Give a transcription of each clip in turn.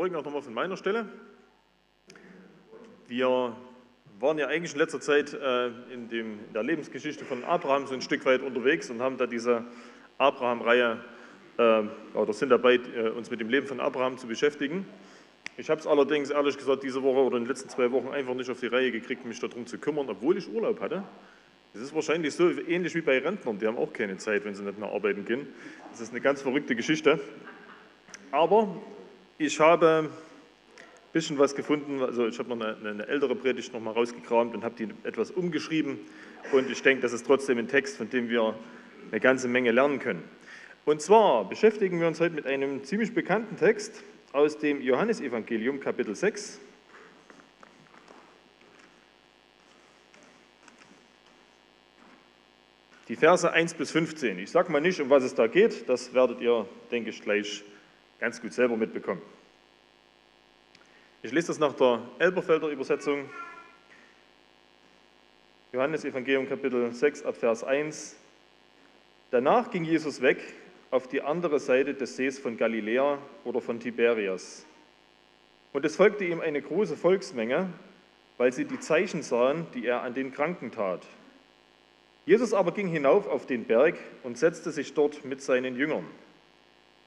Morgen auch nochmal von meiner Stelle. Wir waren ja eigentlich in letzter Zeit äh, in, dem, in, der Lebensgeschichte von Abraham so ein Stück weit unterwegs und haben da diese Abraham-Reihe äh, oder sind dabei, äh, uns mit dem Leben von Abraham zu beschäftigen. Ich habe es allerdings ehrlich gesagt diese Woche oder in den letzten zwei Wochen einfach nicht auf die Reihe gekriegt, mich darum zu kümmern, obwohl ich Urlaub hatte. Es ist wahrscheinlich so ähnlich wie bei Rentnern, die haben auch keine Zeit, wenn sie nicht mehr arbeiten gehen. Das ist eine ganz verrückte Geschichte. Aber ich habe ein bisschen was gefunden, also ich habe noch eine, eine ältere Predigt noch mal rausgekramt und habe die etwas umgeschrieben und ich denke, das ist trotzdem ein Text, von dem wir eine ganze Menge lernen können. Und zwar beschäftigen wir uns heute mit einem ziemlich bekannten Text aus dem Johannesevangelium Kapitel 6. Die Verse 1 bis 15. Ich sage mal nicht, um was es da geht, das werdet ihr, denke ich, gleich ganz gut selber mitbekommen. Ich lese das nach der Elberfelder Übersetzung. Johannes Evangelium Kapitel 6 ab Vers 1. Danach ging Jesus weg auf die andere Seite des Sees von Galiläa oder von Tiberias. Und es folgte ihm eine große Volksmenge, weil sie die Zeichen sahen, die er an den Kranken tat. Jesus aber ging hinauf auf den Berg und setzte sich dort mit seinen Jüngern.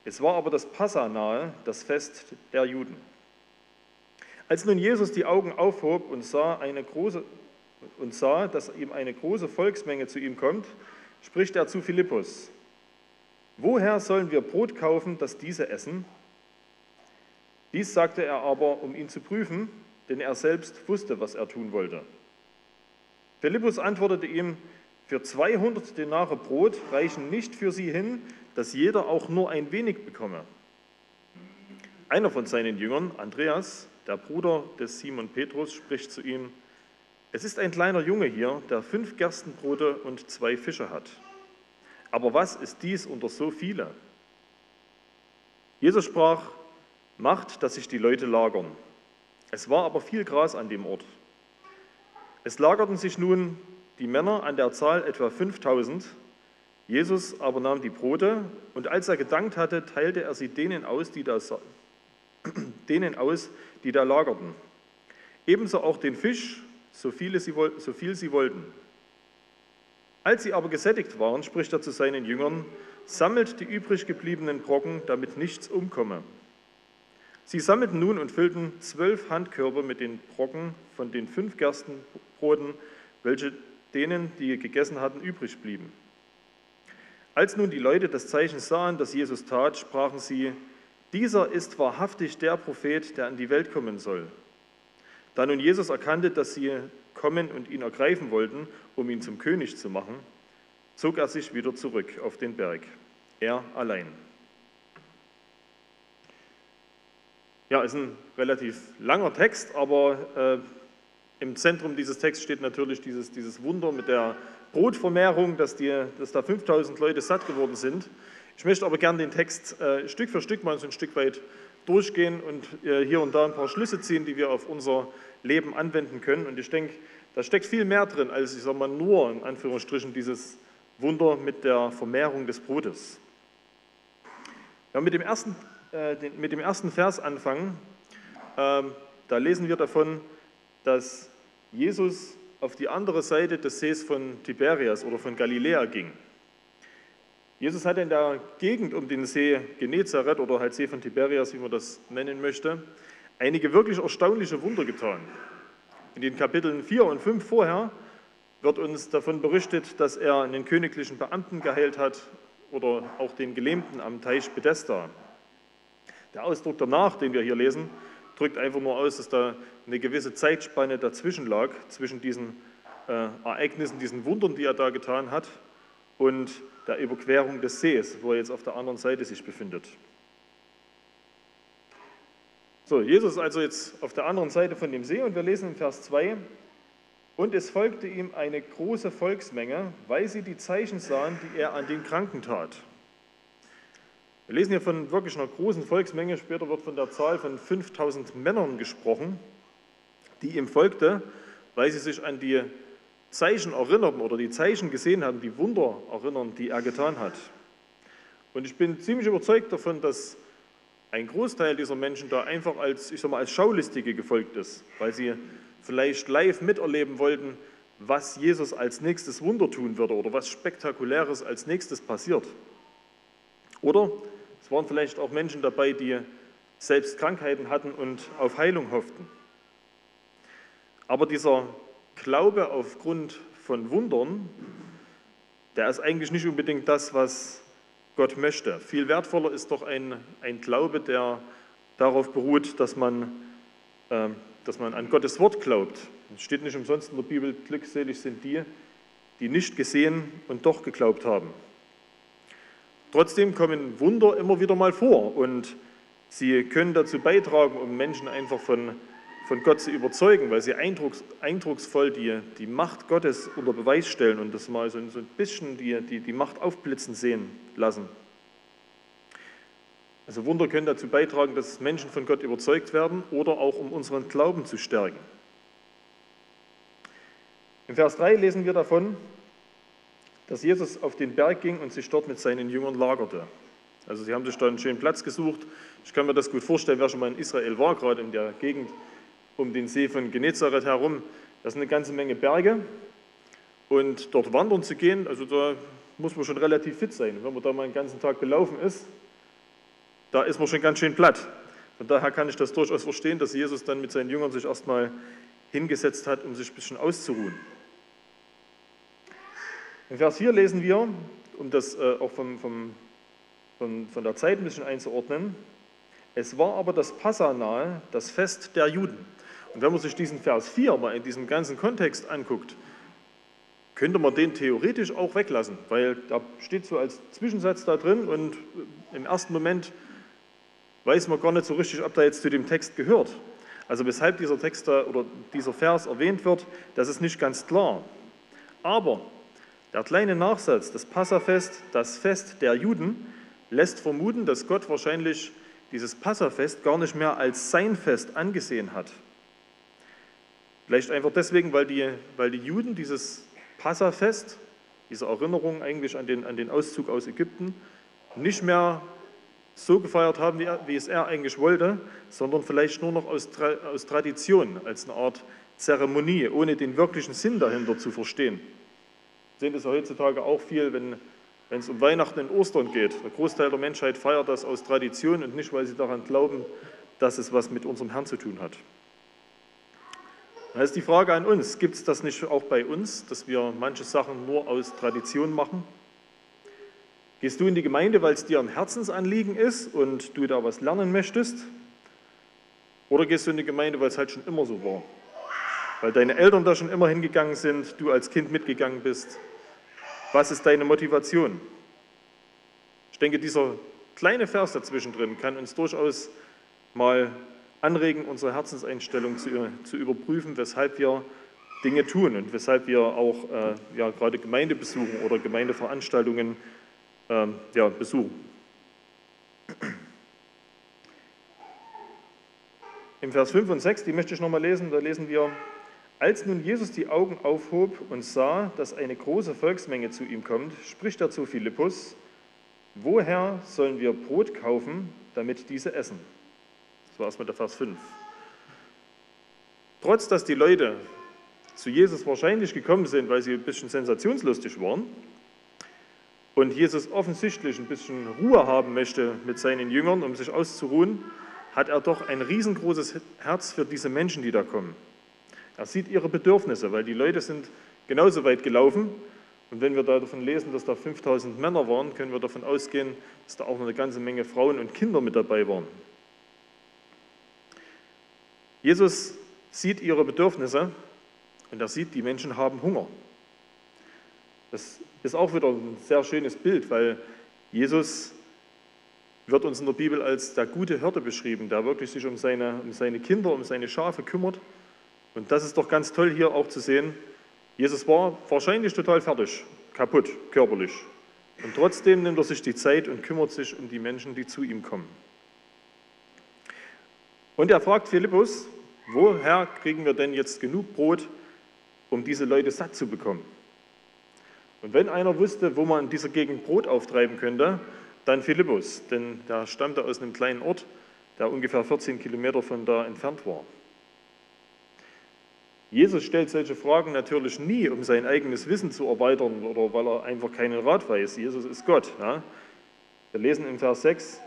Es war aber das Passa nahe, das Fest der Juden. Als nun Jesus die Augen aufhob und sah, eine große, und sah, dass ihm eine große Volksmenge zu ihm kommt, spricht er zu Philippus, Woher sollen wir Brot kaufen, dass diese essen? Dies sagte er aber, um ihn zu prüfen, denn er selbst wusste, was er tun wollte. Philippus antwortete ihm, für 200 Denare Brot reichen nicht für sie hin, dass jeder auch nur ein wenig bekomme. Einer von seinen Jüngern, Andreas, der Bruder des Simon Petrus, spricht zu ihm, es ist ein kleiner Junge hier, der fünf Gerstenbrote und zwei Fische hat. Aber was ist dies unter so viele? Jesus sprach, macht, dass sich die Leute lagern. Es war aber viel Gras an dem Ort. Es lagerten sich nun die Männer an der Zahl etwa 5000. Jesus aber nahm die Brote und als er gedankt hatte, teilte er sie denen aus, die da, denen aus, die da lagerten. Ebenso auch den Fisch, so, viele sie, so viel sie wollten. Als sie aber gesättigt waren, spricht er zu seinen Jüngern, sammelt die übrig gebliebenen Brocken, damit nichts umkomme. Sie sammelten nun und füllten zwölf Handkörbe mit den Brocken von den fünf Gerstenbroten, welche denen, die gegessen hatten, übrig blieben. Als nun die Leute das Zeichen sahen, das Jesus tat, sprachen sie, dieser ist wahrhaftig der Prophet, der an die Welt kommen soll. Da nun Jesus erkannte, dass sie kommen und ihn ergreifen wollten, um ihn zum König zu machen, zog er sich wieder zurück auf den Berg, er allein. Ja, ist ein relativ langer Text, aber äh, im Zentrum dieses Texts steht natürlich dieses, dieses Wunder mit der Brotvermehrung, dass, die, dass da 5000 Leute satt geworden sind. Ich möchte aber gerne den Text äh, Stück für Stück mal so ein Stück weit durchgehen und äh, hier und da ein paar Schlüsse ziehen, die wir auf unser Leben anwenden können. Und ich denke, da steckt viel mehr drin, als ich sage mal nur in Anführungsstrichen dieses Wunder mit der Vermehrung des Brotes. Ja, mit, dem ersten, äh, den, mit dem ersten Vers anfangen, äh, da lesen wir davon, dass Jesus auf die andere Seite des Sees von Tiberias oder von Galiläa ging. Jesus hat in der Gegend um den See Genezareth oder halt See von Tiberias, wie man das nennen möchte, einige wirklich erstaunliche Wunder getan. In den Kapiteln 4 und 5 vorher wird uns davon berichtet, dass er einen königlichen Beamten geheilt hat oder auch den Gelähmten am Teich Bethesda. Der Ausdruck danach, den wir hier lesen, drückt einfach nur aus, dass da eine gewisse Zeitspanne dazwischen lag, zwischen diesen äh, Ereignissen, diesen Wundern, die er da getan hat, und der Überquerung des Sees, wo er jetzt auf der anderen Seite sich befindet. So, Jesus ist also jetzt auf der anderen Seite von dem See und wir lesen in Vers 2, und es folgte ihm eine große Volksmenge, weil sie die Zeichen sahen, die er an den Kranken tat. Wir lesen hier von wirklich einer großen Volksmenge, später wird von der Zahl von 5000 Männern gesprochen, die ihm folgte, weil sie sich an die Zeichen erinnerten oder die Zeichen gesehen haben, die Wunder erinnern, die er getan hat. Und ich bin ziemlich überzeugt davon, dass ein Großteil dieser Menschen da einfach als, ich sag mal, als Schaulistige gefolgt ist, weil sie vielleicht live miterleben wollten, was Jesus als nächstes Wunder tun würde oder was Spektakuläres als nächstes passiert. Oder es waren vielleicht auch Menschen dabei, die selbst Krankheiten hatten und auf Heilung hofften. Aber dieser Glaube aufgrund von Wundern, der ist eigentlich nicht unbedingt das, was Gott möchte. Viel wertvoller ist doch ein, ein Glaube, der darauf beruht, dass man, äh, dass man an Gottes Wort glaubt. Es steht nicht umsonst in der Bibel, glückselig sind die, die nicht gesehen und doch geglaubt haben. Trotzdem kommen Wunder immer wieder mal vor und sie können dazu beitragen, um Menschen einfach von, von Gott zu überzeugen, weil sie eindrucks, eindrucksvoll die, die Macht Gottes unter Beweis stellen und das mal so, ein bisschen die, die, die Macht aufblitzen sehen lassen. Also Wunder können dazu beitragen, dass Menschen von Gott überzeugt werden oder auch um unseren Glauben zu stärken. Im Vers 3 lesen wir davon, dass Jesus auf den Berg ging und sich dort mit seinen Jüngern lagerte. Also sie haben sich da einen schönen Platz gesucht. Ich kann mir das gut vorstellen, wer schon mal in Israel war, gerade in der Gegend um den See von Genezareth herum. Das sind eine ganze Menge Berge. Und dort wandern zu gehen, also da muss man schon relativ fit sein. Wenn man da mal einen ganzen Tag gelaufen ist, da ist man schon ganz schön platt. Von daher kann ich das durchaus verstehen, dass Jesus dann mit seinen Jüngern sich erstmal hingesetzt hat, um sich ein bisschen auszuruhen. In Vers 4 lesen wir, um das äh, auch vom, vom, von, von der Zeit ein bisschen einzuordnen, es war aber das Passa nahe, das Fest der Juden. Und wenn man sich diesen Vers 4 mal in diesem ganzen Kontext anguckt, könnte man den theoretisch auch weglassen, weil da steht so als Zwischensatz da drin und im ersten Moment weiß man gar nicht so richtig, ob da jetzt zu dem Text gehört. Also weshalb dieser Text da, oder dieser Vers erwähnt wird, das ist nicht ganz klar. Aber der kleine Nachsatz, das Passafest, das Fest der Juden, lässt vermuten, dass Gott wahrscheinlich dieses Passafest gar nicht mehr als sein Fest angesehen hat. Vielleicht einfach deswegen, weil die, weil die Juden dieses Passafest, diese Erinnerung eigentlich an den, an den Auszug aus Ägypten, nicht mehr so gefeiert haben, wie, er, wie es er eigentlich wollte, sondern vielleicht nur noch aus, aus Tradition, als eine Art Zeremonie, ohne den wirklichen Sinn dahinter zu verstehen. Sehen das ja heutzutage auch viel, wenn, wenn es um Weihnachten und Ostern geht. Der Großteil der Menschheit feiert das aus Tradition und nicht, weil sie daran glauben, dass es was mit unserem Herrn zu tun hat. Da ist die Frage an uns, gibt es das nicht auch bei uns, dass wir manche Sachen nur aus Tradition machen? Gehst du in die Gemeinde, weil es dir ein Herzensanliegen ist und du da was lernen möchtest? Oder gehst du in die Gemeinde, weil es halt schon immer so war? Weil deine Eltern da schon immer hingegangen sind, du als Kind mitgegangen bist. Was ist deine Motivation? Ich denke, dieser kleine Vers dazwischen drin kann uns durchaus mal anregen, unsere Herzenseinstellung zu, zu überprüfen, weshalb wir Dinge tun und weshalb wir auch äh, ja, gerade Gemeindebesuchen oder Gemeindeveranstaltungen ähm, ja, besuchen. Im Vers 5 und 6, die möchte ich nochmal lesen, da lesen wir, als nun Jesus die Augen aufhob und sah, dass eine große Volksmenge zu ihm kommt, spricht er zu Philippus, woher sollen wir Brot kaufen, damit diese essen? Das war erstmal der Vers 5. Trotz dass die Leute zu Jesus wahrscheinlich gekommen sind, weil sie ein bisschen sensationslustig waren, und Jesus offensichtlich ein bisschen Ruhe haben möchte mit seinen Jüngern, um sich auszuruhen, hat er doch ein riesengroßes Herz für diese Menschen, die da kommen. Er sieht ihre Bedürfnisse, weil die Leute sind genauso weit gelaufen. Und wenn wir da davon lesen, dass da 5000 Männer waren, können wir davon ausgehen, dass da auch noch eine ganze Menge Frauen und Kinder mit dabei waren. Jesus sieht ihre Bedürfnisse und er sieht, die Menschen haben Hunger. Das ist auch wieder ein sehr schönes Bild, weil Jesus wird uns in der Bibel als der gute Hirte beschrieben, der wirklich sich um seine, um seine Kinder, um seine Schafe kümmert. Und das ist doch ganz toll hier auch zu sehen. Jesus war wahrscheinlich total fertig, kaputt, körperlich. Und trotzdem nimmt er sich die Zeit und kümmert sich um die Menschen, die zu ihm kommen. Und er fragt Philippus, woher kriegen wir denn jetzt genug Brot, um diese Leute satt zu bekommen? Und wenn einer wusste, wo man in dieser Gegend Brot auftreiben könnte, dann Philippus, denn der stammte aus einem kleinen Ort der ungefähr 14 Kilometer von da entfernt war. Jesus stellt solche Fragen natürlich nie, um sein eigenes Wissen zu erweitern oder weil er einfach keinen Rat weiß. Jesus ist Gott. Ja? Wir lesen im Vers 6,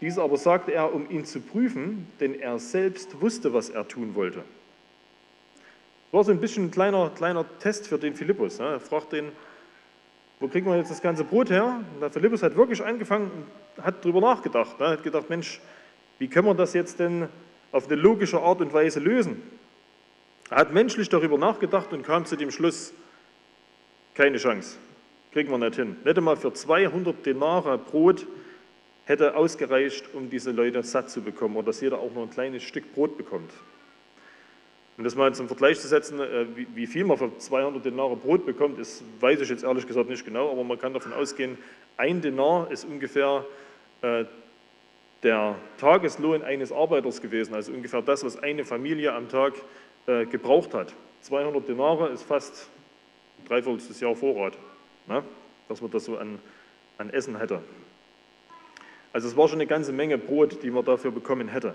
dies aber sagte er, um ihn zu prüfen, denn er selbst wusste, was er tun wollte. Das war so ein bisschen ein kleiner, kleiner Test für den Philippus. Ja? Er fragt den, wo kriegen wir jetzt das ganze Brot her? Und der Philippus hat wirklich angefangen und hat darüber nachgedacht. Er hat gedacht, Mensch, wie können wir das jetzt denn auf eine logische Art und Weise lösen? Er hat menschlich darüber nachgedacht und kam zu dem Schluss, keine Chance, kriegen wir nicht hin. Nicht einmal für 200 Denare Brot hätte ausgereicht, um diese Leute satt zu bekommen oder dass jeder auch nur ein kleines Stück Brot bekommt. Um das mal zum Vergleich zu setzen, äh, wie viel man für 200 Denare Brot bekommt, ist, weiß ich jetzt ehrlich gesagt nicht genau, aber man kann davon ausgehen, ein Denar ist ungefähr äh, der Tageslohn eines Arbeiters gewesen, also ungefähr das, was eine Familie am Tag äh, gebraucht hat. 200 Denare ist fast ein dreiviertel Jahr Vorrat, ne? dass man das so an, an Essen hätte. Also es war schon eine ganze Menge Brot, die man dafür bekommen hätte.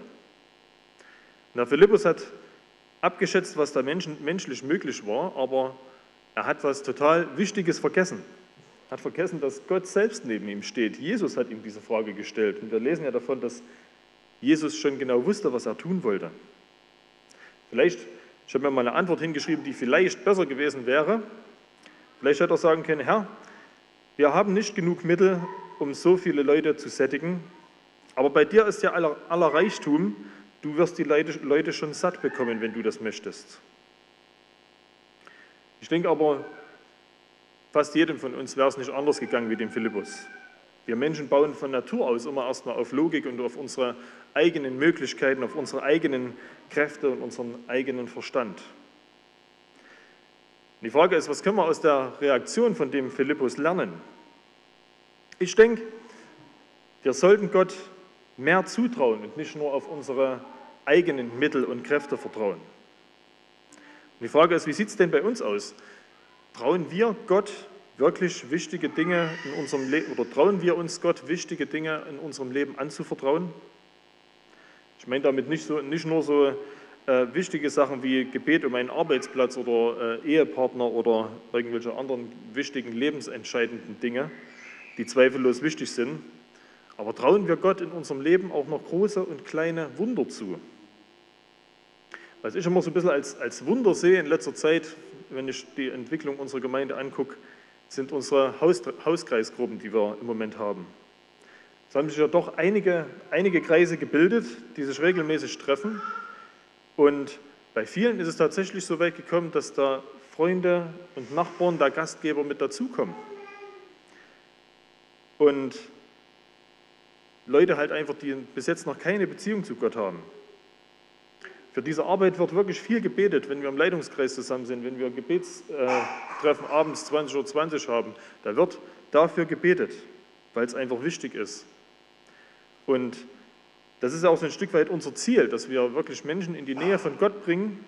Der Philippus hat abgeschätzt, was da Menschen, menschlich möglich war, aber er hat was total Wichtiges vergessen. Er hat vergessen, dass Gott selbst neben ihm steht. Jesus hat ihm diese Frage gestellt. Und wir lesen ja davon, dass Jesus schon genau wusste, was er tun wollte. Vielleicht, ich habe mir mal eine Antwort hingeschrieben, die vielleicht besser gewesen wäre. Vielleicht hätte er sagen können, Herr, wir haben nicht genug Mittel, um so viele Leute zu sättigen, aber bei dir ist ja aller, aller Reichtum, du wirst die Leute schon satt bekommen, wenn du das möchtest. Ich denke aber, fast jedem von uns wäre es nicht anders gegangen wie dem Philippus. Wir Menschen bauen von Natur aus immer erstmal auf Logik und auf unsere eigenen Möglichkeiten, auf unsere eigenen Kräfte und unseren eigenen Verstand. Die Frage ist, was können wir aus der Reaktion von dem Philippus lernen? Ich denke, wir sollten Gott mehr zutrauen und nicht nur auf unsere eigenen Mittel und Kräfte vertrauen. Und die Frage ist, wie sieht es denn bei uns aus? Trauen wir Gott wirklich wichtige Dinge in unserem Leben oder trauen wir uns Gott wichtige Dinge in unserem Leben anzuvertrauen? Ich meine damit nicht, so, nicht nur so äh, wichtige Sachen wie Gebet um einen Arbeitsplatz oder äh, Ehepartner oder irgendwelche anderen wichtigen lebensentscheidenden Dinge, die zweifellos wichtig sind. Aber trauen wir Gott in unserem Leben auch noch große und kleine Wunder zu? Was ich immer so ein bisschen als, als Wunder sehe in letzter Zeit, wenn ich die Entwicklung unserer Gemeinde angucke, sind unsere Haus, Hauskreisgruppen, die wir im Moment haben. Es haben sich ja doch einige, einige Kreise gebildet, die sich regelmäßig treffen. Und bei vielen ist es tatsächlich so weit gekommen, dass da Freunde und Nachbarn, der Gastgeber mit dazukommen. Und Leute halt einfach, die bis jetzt noch keine Beziehung zu Gott haben. Für diese Arbeit wird wirklich viel gebetet, wenn wir im Leitungskreis zusammen sind, wenn wir Gebetstreffen abends 20.20 Uhr haben. Da wird dafür gebetet, weil es einfach wichtig ist. Und das ist auch so ein Stück weit unser Ziel, dass wir wirklich Menschen in die Nähe von Gott bringen,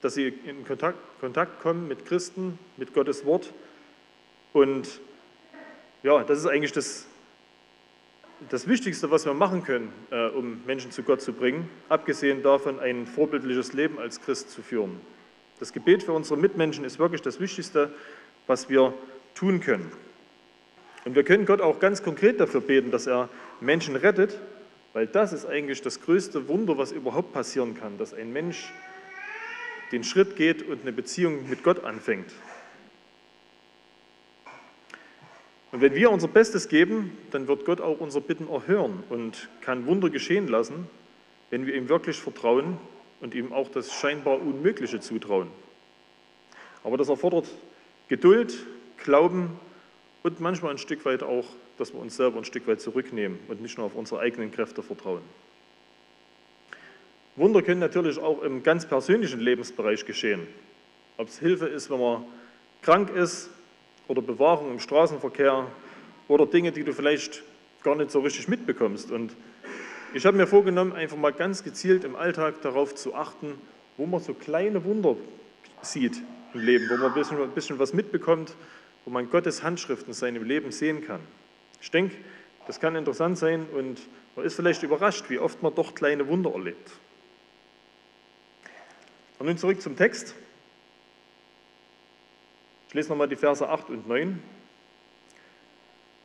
dass sie in Kontakt, Kontakt kommen mit Christen, mit Gottes Wort. Und ja, das ist eigentlich das, das Wichtigste, was wir machen können, äh, um Menschen zu Gott zu bringen, abgesehen davon, ein vorbildliches Leben als Christ zu führen. Das Gebet für unsere Mitmenschen ist wirklich das Wichtigste, was wir tun können. Und wir können Gott auch ganz konkret dafür beten, dass er Menschen rettet, weil das ist eigentlich das größte Wunder, was überhaupt passieren kann, dass ein Mensch den Schritt geht und eine Beziehung mit Gott anfängt. Und wenn wir unser Bestes geben, dann wird Gott auch unser Bitten erhören und kann Wunder geschehen lassen, wenn wir ihm wirklich vertrauen und ihm auch das scheinbar Unmögliche zutrauen. Aber das erfordert Geduld, Glauben und manchmal ein Stück weit auch, dass wir uns selber ein Stück weit zurücknehmen und nicht nur auf unsere eigenen Kräfte vertrauen. Wunder können natürlich auch im ganz persönlichen Lebensbereich geschehen. Ob es Hilfe ist, wenn man krank ist, oder Bewahrung im Straßenverkehr oder Dinge, die du vielleicht gar nicht so richtig mitbekommst. Und ich habe mir vorgenommen, einfach mal ganz gezielt im Alltag darauf zu achten, wo man so kleine Wunder sieht im Leben, wo man ein bisschen, ein bisschen was mitbekommt, wo man Gottes Handschrift in seinem Leben sehen kann. Ich denke, Das kann interessant sein und man ist vielleicht überrascht, wie oft man doch kleine Wunder erlebt. Und nun zurück zum Text. Ich lese nochmal die Verse 8 und 9.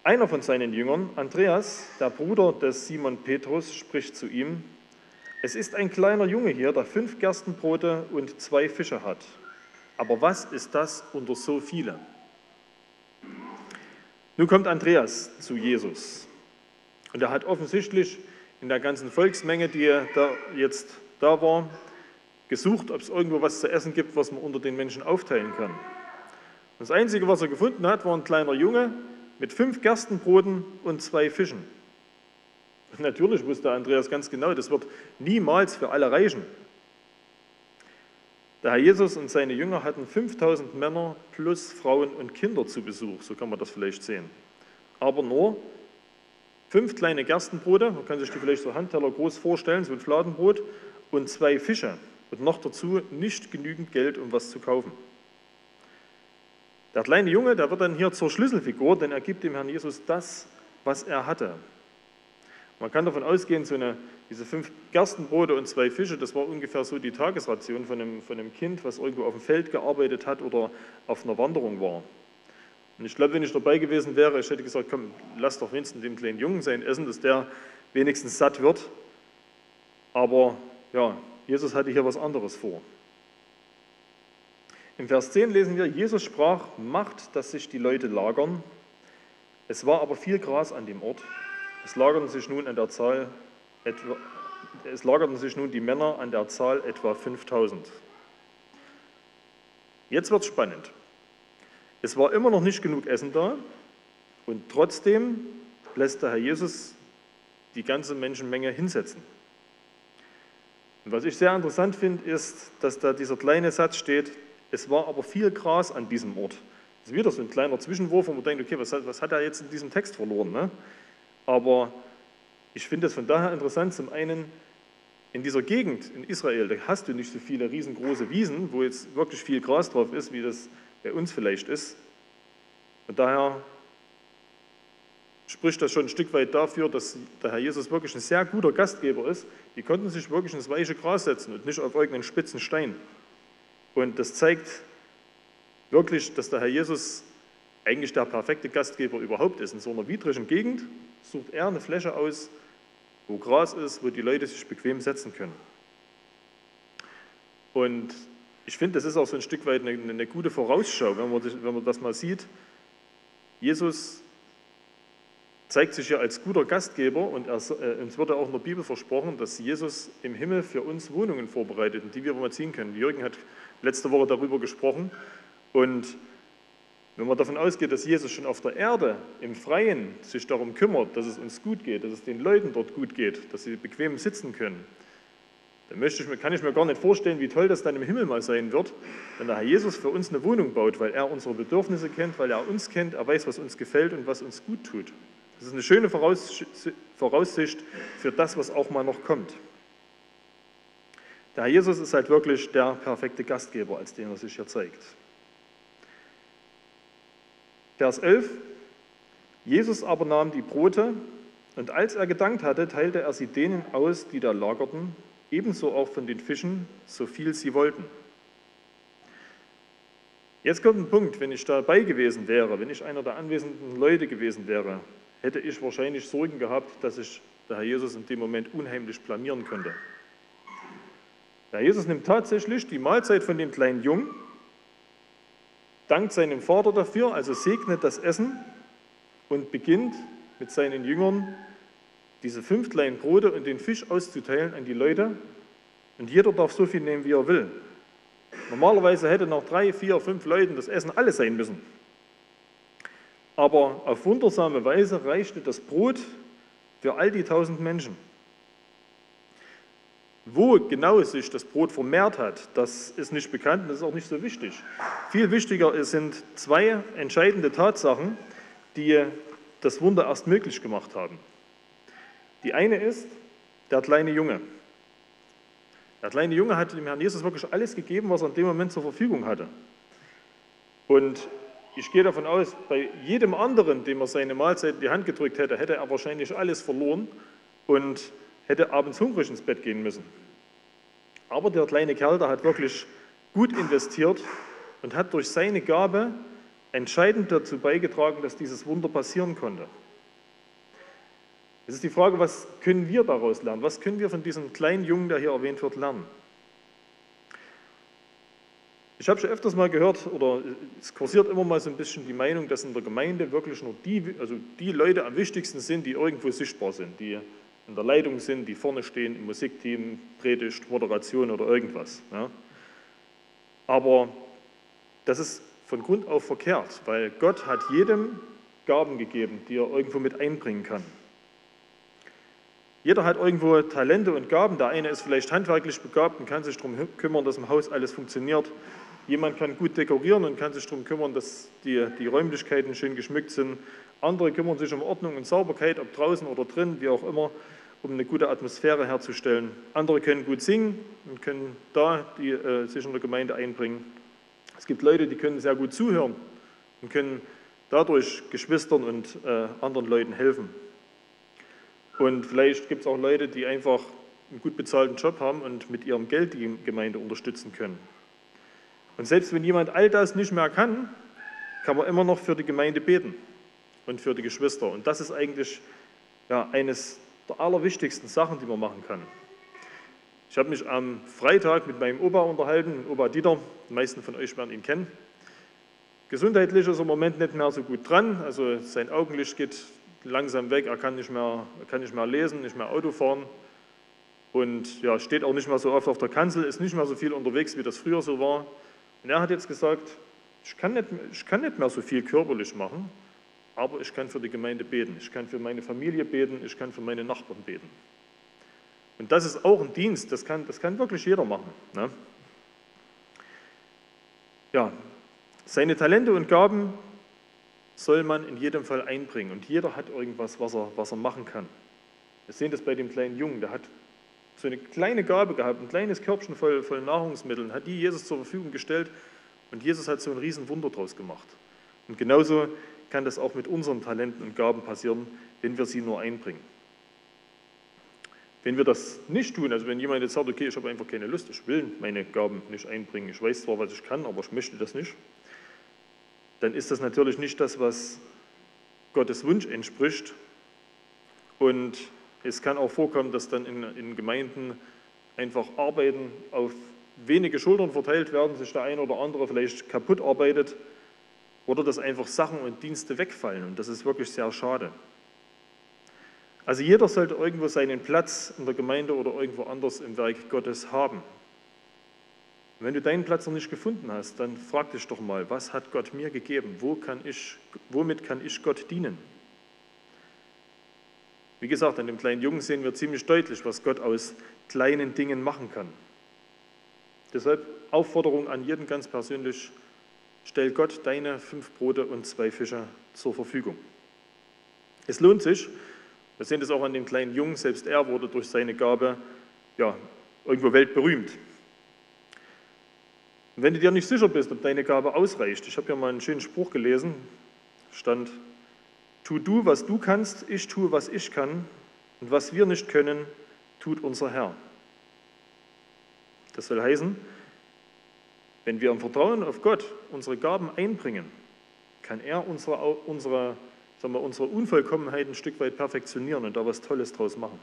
Einer von seinen Jüngern, Andreas, der Bruder des Simon Petrus, spricht zu ihm, es ist ein kleiner Junge hier, der fünf Gerstenbrote und zwei Fische hat. Aber was ist das unter so viele? Nun kommt Andreas zu Jesus. Und er hat offensichtlich in der ganzen Volksmenge, die da jetzt da war, gesucht, ob es irgendwo was zu essen gibt, was man unter den Menschen aufteilen kann. Das Einzige, was er gefunden hat, war ein kleiner Junge, mit fünf Gerstenbroten und zwei Fischen. Und natürlich wusste Andreas ganz genau, das wird niemals für alle reichen. Der Herr Jesus und seine Jünger hatten 5000 Männer plus Frauen und Kinder zu Besuch, so kann man das vielleicht sehen. Aber nur fünf kleine Gerstenbrote, man kann sich die vielleicht so Handteller groß vorstellen, so ein Fladenbrot, und zwei Fische. Und noch dazu nicht genügend Geld, um was zu kaufen. Der kleine Junge, der wird dann hier zur Schlüsselfigur, denn er gibt dem Herrn Jesus das, was er hatte. Man kann davon ausgehen, so eine, diese fünf Gerstenbrote und zwei Fische, das war ungefähr so die Tagesration von einem, von einem Kind, was irgendwo auf dem Feld gearbeitet hat oder auf einer Wanderung war. Und ich glaube, wenn ich dabei gewesen wäre, ich hätte gesagt, komm, lass doch wenigstens dem kleinen Jungen sein Essen, dass der wenigstens satt wird. Aber ja, Jesus hatte hier was anderes vor. Im Vers 10 lesen wir, Jesus sprach, macht, dass sich die Leute lagern. Es war aber viel Gras an dem Ort. Es lagerten sich nun an der Zahl etwa, es lagerten sich nun die Männer an der Zahl etwa 5000. Jetzt wird es spannend. Es war immer noch nicht genug Essen da und trotzdem lässt der Herr Jesus die ganze Menschenmenge hinsetzen. Und was ich sehr interessant finde, ist, dass da dieser kleine Satz steht, es war aber viel Gras an diesem Ort. Das ist wieder so ein kleiner Zwischenwurf, wo man denkt, okay, was hat, was hat er jetzt in diesem Text verloren? Ne? Aber ich finde es von daher interessant, zum einen in dieser Gegend in Israel, da hast du nicht so viele riesengroße Wiesen, wo jetzt wirklich viel Gras drauf ist, wie das bei uns vielleicht ist. Und daher spricht das schon ein Stück weit dafür, dass der Herr Jesus wirklich ein sehr guter Gastgeber ist. Die konnten sich wirklich ins weiche Gras setzen und nicht auf irgendeinen spitzen Stein. Und das zeigt wirklich, dass der Herr Jesus eigentlich der perfekte Gastgeber überhaupt ist. In so einer widrigen Gegend sucht er eine Fläche aus, wo Gras ist, wo die Leute sich bequem setzen können. Und ich finde, das ist auch so ein Stück weit eine, eine gute Vorausschau, wenn man, das, wenn man das mal sieht. Jesus zeigt sich ja als guter Gastgeber und er, äh, uns wird ja auch in der Bibel versprochen, dass Jesus im Himmel für uns Wohnungen vorbereitet, in die wir mal ziehen können. Jürgen hat letzte Woche darüber gesprochen. Und wenn man davon ausgeht, dass Jesus schon auf der Erde im Freien sich darum kümmert, dass es uns gut geht, dass es den Leuten dort gut geht, dass sie bequem sitzen können, dann möchte ich, kann ich mir gar nicht vorstellen, wie toll das dann im Himmel mal sein wird, wenn der Herr Jesus für uns eine Wohnung baut, weil er unsere Bedürfnisse kennt, weil er uns kennt, er weiß, was uns gefällt und was uns gut tut. Das ist eine schöne Voraussicht für das, was auch mal noch kommt. Der Herr Jesus ist halt wirklich der perfekte Gastgeber, als den er sich hier zeigt. Vers 11. Jesus aber nahm die Brote und als er gedankt hatte, teilte er sie denen aus, die da lagerten, ebenso auch von den Fischen, so viel sie wollten. Jetzt kommt ein Punkt, wenn ich dabei gewesen wäre, wenn ich einer der anwesenden Leute gewesen wäre, hätte ich wahrscheinlich Sorgen gehabt, dass ich der Herr Jesus in dem Moment unheimlich blamieren könnte. Der Jesus nimmt tatsächlich die Mahlzeit von dem kleinen Jungen, dankt seinem Vater dafür, also segnet das Essen und beginnt mit seinen Jüngern diese fünf kleinen Brote und den Fisch auszuteilen an die Leute. Und jeder darf so viel nehmen, wie er will. Normalerweise hätte nach drei, vier, fünf Leuten das Essen alles sein müssen. Aber auf wundersame Weise reichte das Brot für all die tausend Menschen. Wo genau sich das Brot vermehrt hat, das ist nicht bekannt und das ist auch nicht so wichtig. Viel wichtiger sind zwei entscheidende Tatsachen, die das Wunder erst möglich gemacht haben. Die eine ist der kleine Junge. Der kleine Junge hat dem Herrn Jesus wirklich alles gegeben, was er in dem Moment zur Verfügung hatte. Und ich gehe davon aus, bei jedem anderen, dem er seine Mahlzeit in die Hand gedrückt hätte, hätte er wahrscheinlich alles verloren und hätte abends hungrig ins Bett gehen müssen. Aber der kleine Kerl, der hat wirklich gut investiert und hat durch seine Gabe entscheidend dazu beigetragen, dass dieses Wunder passieren konnte. Es ist die Frage, was können wir daraus lernen? Was können wir von diesem kleinen Jungen, der hier erwähnt wird, lernen? Ich habe schon öfters mal gehört, oder es kursiert immer mal so ein bisschen die Meinung, dass in der Gemeinde wirklich nur die, also die Leute am wichtigsten sind, die irgendwo sichtbar sind, die in der Leitung sind, die vorne stehen, im Musikteam, Predigt, Moderation oder irgendwas. Ja. Aber das ist von Grund auf verkehrt, weil Gott hat jedem Gaben gegeben, die er irgendwo mit einbringen kann. Jeder hat irgendwo Talente und Gaben. Der eine ist vielleicht handwerklich begabt und kann sich darum kümmern, dass im Haus alles funktioniert. Jemand kann gut dekorieren und kann sich darum kümmern, dass die, die Räumlichkeiten schön geschmückt sind. Andere kümmern sich um Ordnung und Sauberkeit, ob draußen oder drin, wie auch immer, um eine gute Atmosphäre herzustellen. Andere können gut singen und können da die, äh, sich in der Gemeinde einbringen. Es gibt Leute, die können sehr gut zuhören und können dadurch Geschwistern und äh, anderen Leuten helfen. Und vielleicht gibt es auch Leute, die einfach einen gut bezahlten Job haben und mit ihrem Geld die Gemeinde unterstützen können. Und selbst wenn jemand all das nicht mehr kann, kann man immer noch für die Gemeinde beten und für die Geschwister. Und das ist eigentlich ja, eines der allerwichtigsten Sachen, die man machen kann. Ich habe mich am Freitag mit meinem Opa unterhalten, Opa Dieter, die meisten von euch werden ihn kennen. Gesundheitlich ist er im Moment nicht mehr so gut dran, also sein Augenlicht geht langsam weg, er kann nicht mehr, kann nicht mehr lesen, nicht mehr Auto fahren und ja, steht auch nicht mehr so oft auf der Kanzel, ist nicht mehr so viel unterwegs, wie das früher so war. Und er hat jetzt gesagt, ich kann nicht, ich kann nicht mehr so viel körperlich machen, aber ich kann für die Gemeinde beten, ich kann für meine Familie beten, ich kann für meine Nachbarn beten. Und das ist auch ein Dienst, das kann, das kann wirklich jeder machen. Ne? Ja, seine Talente und Gaben soll man in jedem Fall einbringen. Und jeder hat irgendwas, was er, was er machen kann. Wir sehen das bei dem kleinen Jungen, der hat so eine kleine Gabe gehabt, ein kleines Körbchen voll, voll Nahrungsmitteln, hat die Jesus zur Verfügung gestellt und Jesus hat so ein Riesenwunder draus gemacht. Und genauso kann das auch mit unseren Talenten und Gaben passieren, wenn wir sie nur einbringen. Wenn wir das nicht tun, also wenn jemand jetzt sagt, okay, ich habe einfach keine Lust, ich will meine Gaben nicht einbringen, ich weiß zwar, was ich kann, aber ich möchte das nicht, dann ist das natürlich nicht das, was Gottes Wunsch entspricht. Und es kann auch vorkommen, dass dann in, in Gemeinden einfach Arbeiten auf wenige Schultern verteilt werden, sich der eine oder andere vielleicht kaputt arbeitet oder dass einfach Sachen und Dienste wegfallen. Und das ist wirklich sehr schade. Also jeder sollte irgendwo seinen Platz in der Gemeinde oder irgendwo anders im Werk Gottes haben. Wenn du deinen Platz noch nicht gefunden hast, dann frag dich doch mal, was hat Gott mir gegeben? Wo kann ich, womit kann ich Gott dienen? Wie gesagt, an dem kleinen Jungen sehen wir ziemlich deutlich, was Gott aus kleinen Dingen machen kann. Deshalb Aufforderung an jeden ganz persönlich, stell Gott deine fünf Brote und zwei Fische zur Verfügung. Es lohnt sich, wir sehen das auch an dem kleinen Jungen, selbst er wurde durch seine Gabe ja, irgendwo weltberühmt. Und wenn du dir nicht sicher bist, ob deine Gabe ausreicht, ich habe ja mal einen schönen Spruch gelesen, stand, tu du, was du kannst, ich tue, was ich kann, und was wir nicht können, tut unser Herr. Das soll heißen, wenn wir im Vertrauen auf Gott unsere Gaben einbringen, kann er unsere, unsere, sagen wir, unsere Unvollkommenheit ein Stück weit perfektionieren und da was Tolles draus machen.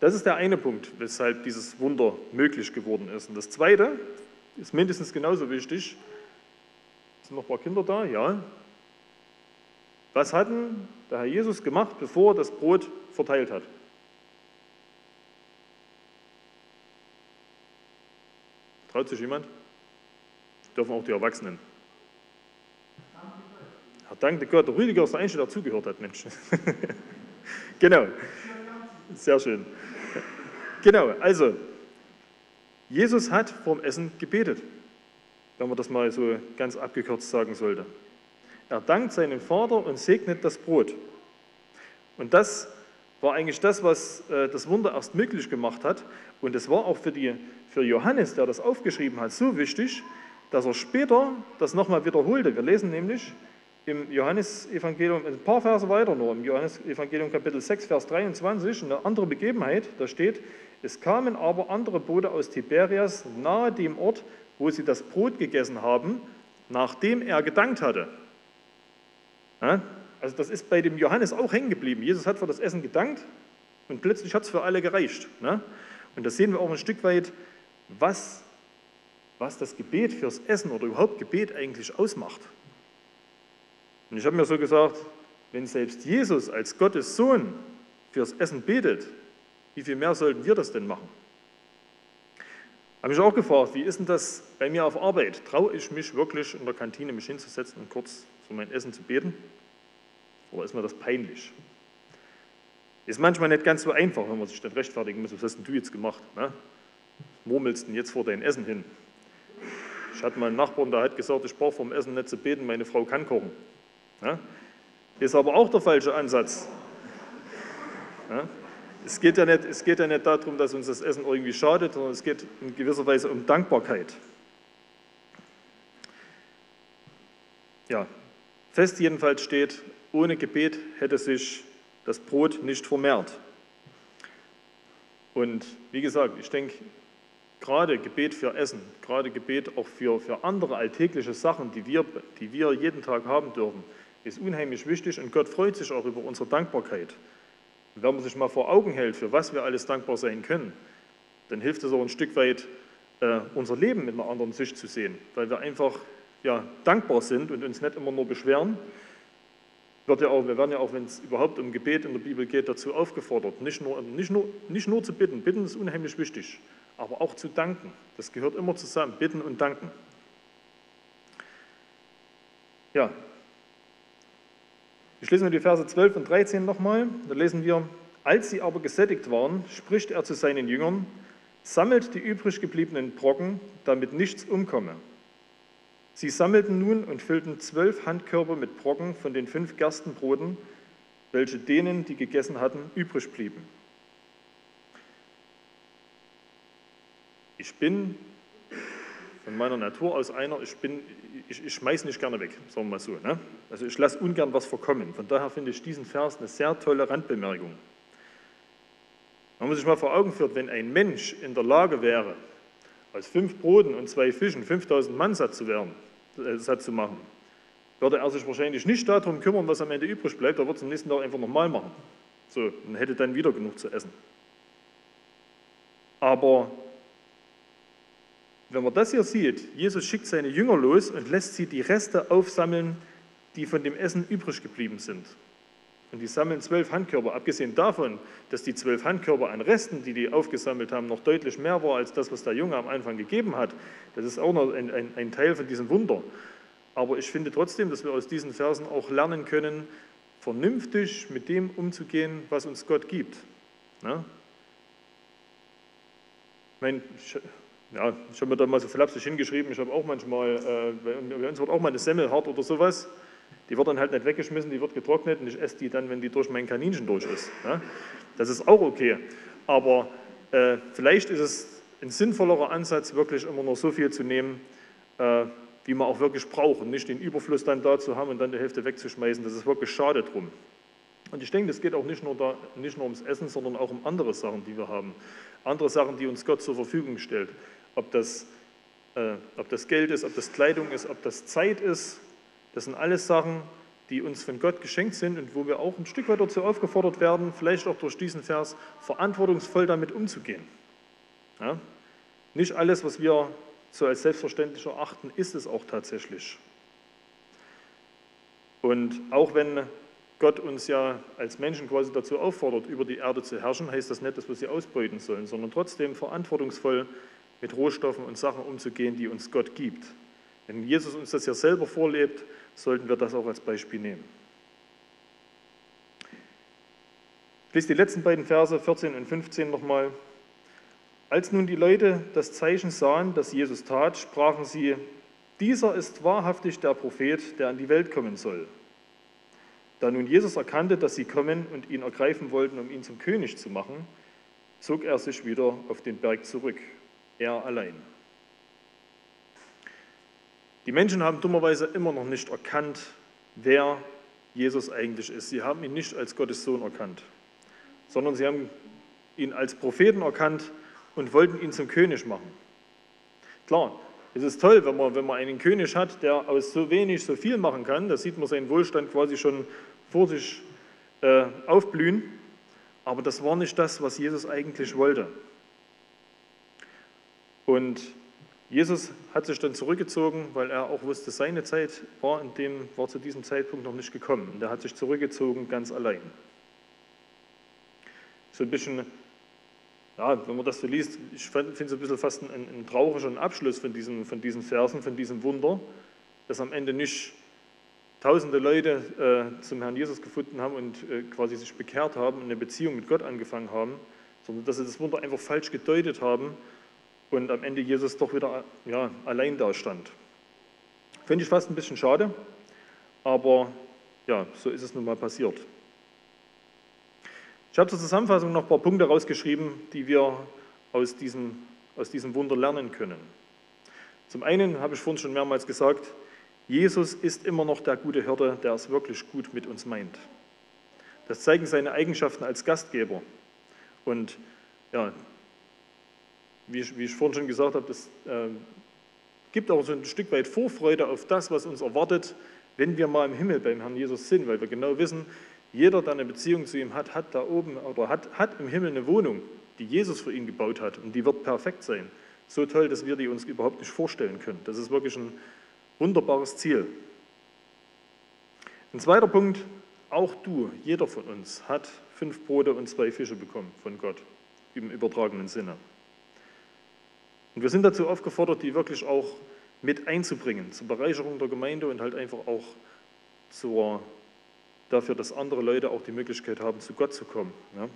Das ist der eine Punkt, weshalb dieses Wunder möglich geworden ist. Und das zweite ist mindestens genauso wichtig. Sind noch ein paar Kinder da? Ja. Was hat denn der Herr Jesus gemacht, bevor er das Brot verteilt hat? Traut sich jemand? Das dürfen auch die Erwachsenen. Herr, danke Gott, der Rüdiger ist der Einzige, der dazugehört hat, Mensch. genau. Sehr schön. Genau, also, Jesus hat vorm Essen gebetet, wenn man das mal so ganz abgekürzt sagen sollte. Er dankt seinem Vater und segnet das Brot. Und das war eigentlich das, was äh, das Wunder erst möglich gemacht hat. Und es war auch für, die, für Johannes, der das aufgeschrieben hat, so wichtig, dass er später das nochmal wiederholte. Wir lesen nämlich im Johannesevangelium ein paar Verse weiter nur, im Johannesevangelium Kapitel 6, Vers 23, eine andere Begebenheit, da steht, es kamen aber andere Boote aus Tiberias nahe dem Ort, wo sie das Brot gegessen haben, nachdem er gedankt hatte. Also das ist bei dem Johannes auch hängen geblieben. Jesus hat für das Essen gedankt und plötzlich hat es für alle gereicht. Ne? Und da sehen wir auch ein Stück weit, was, was das Gebet fürs Essen oder überhaupt Gebet eigentlich ausmacht. Und ich habe mir so gesagt, wenn selbst Jesus als Gottes Sohn fürs Essen betet, wie viel mehr sollten wir das denn machen? Habe mich auch gefragt, wie ist denn das bei mir auf Arbeit? Traue ich mich wirklich in der Kantine mich hinzusetzen und kurz für mein Essen zu beten? Oder ist mir das peinlich? Ist manchmal nicht ganz so einfach, wenn man sich dann rechtfertigen muss, was hast denn du jetzt gemacht? Ne? Murmelst denn jetzt vor dein Essen hin? Ich hatte mal einen Nachbarn, der hat gesagt, ich brauche vom Essen nicht zu beten, meine Frau kann kochen. Ne? Ist aber auch der falsche Ansatz. Ne? Es geht, ja nicht, es geht ja nicht darum, dass uns das Essen irgendwie schadet, sondern es geht in gewisser Weise um Dankbarkeit. Ja, fest jedenfalls steht, ohne Gebet hätte sich das Brot nicht vermehrt. Und wie gesagt, ich denke, gerade Gebet für Essen, gerade Gebet auch für, für andere alltägliche Sachen, die wir, die wir jeden Tag haben dürfen, ist unheimlich wichtig und Gott freut sich auch über unsere Dankbarkeit. Und wenn man sich mal vor Augen hält, für was wir alles dankbar sein können, dann hilft es auch ein Stück weit, äh, unser Leben mit einer anderen Sicht zu sehen, weil wir einfach ja, dankbar sind und uns nicht immer nur beschweren. Wird ja auch, wir werden ja auch, wenn es überhaupt um Gebet in der Bibel geht, dazu aufgefordert, nicht nur, nicht, nur, nicht nur zu bitten, bitten ist unheimlich wichtig, aber auch zu danken. Das gehört immer zusammen, bitten und danken. Ja, ich lese mir die Verse 12 und 13 nochmal. Da lesen wir, als sie aber gesättigt waren, spricht er zu seinen Jüngern, sammelt die übrig gebliebenen Brocken, damit nichts umkomme. Sie sammelten nun und füllten zwölf Handkörbe mit Brocken von den fünf Gerstenbroten, welche denen, die gegessen hatten, übrig blieben. Ich bin von meiner Natur aus einer, ich, bin, ich, ich schmeiß nicht gerne weg, sagen wir mal so. Ne? Also ich lasse ungern was verkommen. Von daher finde ich diesen Vers eine sehr tolle Randbemerkung. Man muss sich mal vor Augen führen, wenn ein Mensch in der Lage wäre, aus fünf Broten und zwei Fischen 5000 Mann satt zu, werden, äh, satt zu machen, würde er sich wahrscheinlich nicht darum kümmern, was am Ende übrig bleibt, er würde es am nächsten Tag einfach nochmal machen. So, und hätte dann wieder genug zu essen. Aber wenn man das hier sieht, Jesus schickt seine Jünger los und lässt sie die Reste aufsammeln, die von dem Essen übrig geblieben sind. Und die sammeln zwölf Handkörper. Abgesehen davon, dass die zwölf Handkörper an Resten, die die aufgesammelt haben, noch deutlich mehr war als das, was der Junge am Anfang gegeben hat. Das ist auch noch ein, ein, ein Teil von diesem Wunder. Aber ich finde trotzdem, dass wir aus diesen Versen auch lernen können, vernünftig mit dem umzugehen, was uns Gott gibt. Ich meine, ja, ich habe mir da mal so flapsig hingeschrieben, ich habe auch manchmal, äh, bei uns wird auch mal eine Semmel hart oder sowas, die wird dann halt nicht weggeschmissen, die wird getrocknet und ich esse die dann, wenn die durch mein Kaninchen durch ist. Ja? Das ist auch okay, aber äh, vielleicht ist es ein sinnvollerer Ansatz, wirklich immer nur so viel zu nehmen, äh, wie man auch wirklich braucht und nicht den Überfluss dann da zu haben und dann die Hälfte wegzuschmeißen, das ist wirklich schade drum. Und ich denke, es geht auch nicht nur, da, nicht nur ums Essen, sondern auch um andere Sachen, die wir haben. Andere Sachen, die uns Gott zur Verfügung stellt ob das, äh, ob das Geld ist, ob das Kleidung ist, ob das Zeit ist. Das sind alles Sachen, die uns von Gott geschenkt sind und wo wir auch ein Stück weit dazu aufgefordert werden, vielleicht auch durch diesen Vers, verantwortungsvoll damit umzugehen. Ja? Nicht alles, was wir so als selbstverständlich erachten, ist es auch tatsächlich. Und auch wenn Gott uns ja als Menschen quasi dazu auffordert, über die Erde zu herrschen, heißt das nicht, dass wir sie ausbeuten sollen, sondern trotzdem verantwortungsvoll mit Rohstoffen und Sachen umzugehen, die uns Gott gibt. Wenn Jesus uns das ja selber vorlebt, sollten wir das auch als Beispiel nehmen. Ich lese die letzten beiden Verse 14 und 15 nochmal. Als nun die Leute das Zeichen sahen, das Jesus tat, sprachen sie, dieser ist wahrhaftig der Prophet, der an die Welt kommen soll. Da nun Jesus erkannte, dass sie kommen und ihn ergreifen wollten, um ihn zum König zu machen, zog er sich wieder auf den Berg zurück er allein. Die Menschen haben dummerweise immer noch nicht erkannt, wer Jesus eigentlich ist. Sie haben ihn nicht als Gottes Sohn erkannt, sondern sie haben ihn als Propheten erkannt und wollten ihn zum König machen. Klar, es ist toll, wenn man, wenn man einen König hat, der aus so wenig so viel machen kann. Da sieht man seinen Wohlstand quasi schon vor sich äh, aufblühen. Aber das war nicht das, was Jesus eigentlich wollte. Und Jesus hat sich dann zurückgezogen, weil er auch wusste, seine Zeit war, in dem, war zu diesem Zeitpunkt noch nicht gekommen. Und er hat sich zurückgezogen ganz allein. So ein bisschen, ja, wenn man das so liest, ich finde es ein bisschen fast ein, ein trauriger Abschluss von diesen, von diesen Versen, von diesem Wunder, dass am Ende nicht tausende Leute äh, zum Herrn Jesus gefunden haben und äh, quasi sich bekehrt haben und eine Beziehung mit Gott angefangen haben, sondern dass sie das Wunder einfach falsch gedeutet haben und am Ende Jesus doch wieder ja, allein da stand. Finde ich fast ein bisschen schade, aber ja, so ist es nun mal passiert. Ich habe zur Zusammenfassung noch ein paar Punkte rausgeschrieben, die wir aus diesem, aus diesem Wunder lernen können. Zum einen habe ich vorhin schon mehrmals gesagt, Jesus ist immer noch der gute Hirte, der es wirklich gut mit uns meint. Das zeigen seine Eigenschaften als Gastgeber. Und ja, wie ich, wie ich vorhin schon gesagt habe, das äh, gibt auch so ein Stück weit Vorfreude auf das, was uns erwartet, wenn wir mal im Himmel beim Herrn Jesus sind, weil wir genau wissen, jeder, der eine Beziehung zu ihm hat, hat da oben oder hat, hat im Himmel eine Wohnung, die Jesus für ihn gebaut hat und die wird perfekt sein. So toll, dass wir die uns überhaupt nicht vorstellen können. Das ist wirklich ein wunderbares Ziel. Ein zweiter Punkt, auch du, jeder von uns, hat fünf Brote und zwei Fische bekommen von Gott im übertragenen Sinne. Und wir sind dazu aufgefordert, die wirklich auch mit einzubringen, zur Bereicherung der Gemeinde und halt einfach auch zur, dafür, dass andere Leute auch die Möglichkeit haben, zu Gott zu kommen. Ja.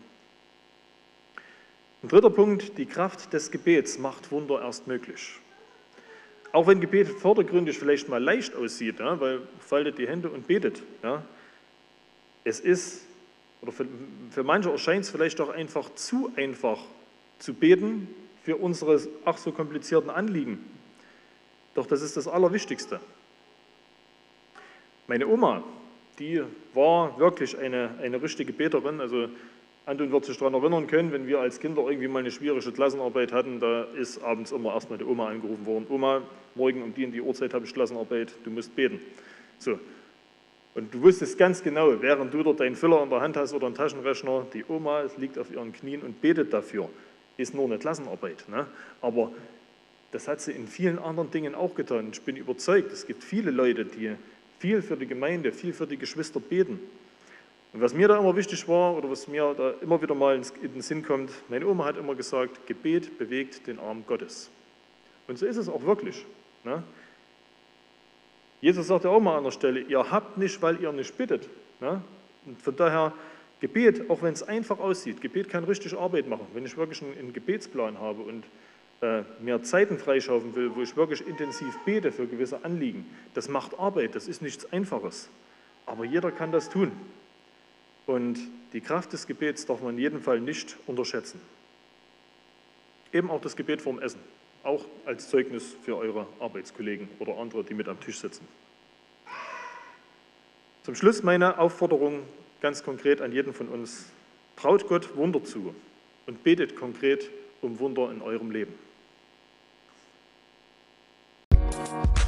Ein dritter Punkt, die Kraft des Gebets macht Wunder erst möglich. Auch wenn Gebet vordergründig vielleicht mal leicht aussieht, ja, weil faltet die Hände und betet. Ja, es ist, oder für, für manche erscheint es vielleicht auch einfach zu einfach zu beten, für unsere ach so komplizierten Anliegen. Doch das ist das Allerwichtigste. Meine Oma, die war wirklich eine, eine richtige Beterin. Also Anton wird sich daran erinnern können, wenn wir als Kinder irgendwie mal eine schwierige Klassenarbeit hatten, da ist abends immer erstmal die Oma angerufen worden. Oma, morgen um die und die Uhrzeit habe ich Klassenarbeit, du musst beten. So. Und du wusstest ganz genau, während du dort deinen Füller in der Hand hast oder einen Taschenrechner, die Oma liegt auf ihren Knien und betet dafür ist nur eine Klassenarbeit. Ne? Aber das hat sie in vielen anderen Dingen auch getan. Ich bin überzeugt, es gibt viele Leute, die viel für die Gemeinde, viel für die Geschwister beten. Und was mir da immer wichtig war oder was mir da immer wieder mal in den Sinn kommt, meine Oma hat immer gesagt, Gebet bewegt den Arm Gottes. Und so ist es auch wirklich. Ne? Jesus sagt ja auch mal an der Stelle, ihr habt nicht, weil ihr nicht bittet. Ne? Und von daher Gebet, auch wenn es einfach aussieht, Gebet kann richtig Arbeit machen. Wenn ich wirklich einen, einen Gebetsplan habe und äh, mir Zeiten freischaufen will, wo ich wirklich intensiv bete für gewisse Anliegen, das macht Arbeit, das ist nichts Einfaches. Aber jeder kann das tun. Und die Kraft des Gebets darf man in jedem Fall nicht unterschätzen. Eben auch das Gebet vorm Essen, auch als Zeugnis für eure Arbeitskollegen oder andere, die mit am Tisch sitzen. Zum Schluss meine Aufforderung ganz konkret an jeden von uns. Traut Gott Wunder zu und betet konkret um Wunder in eurem Leben. Musik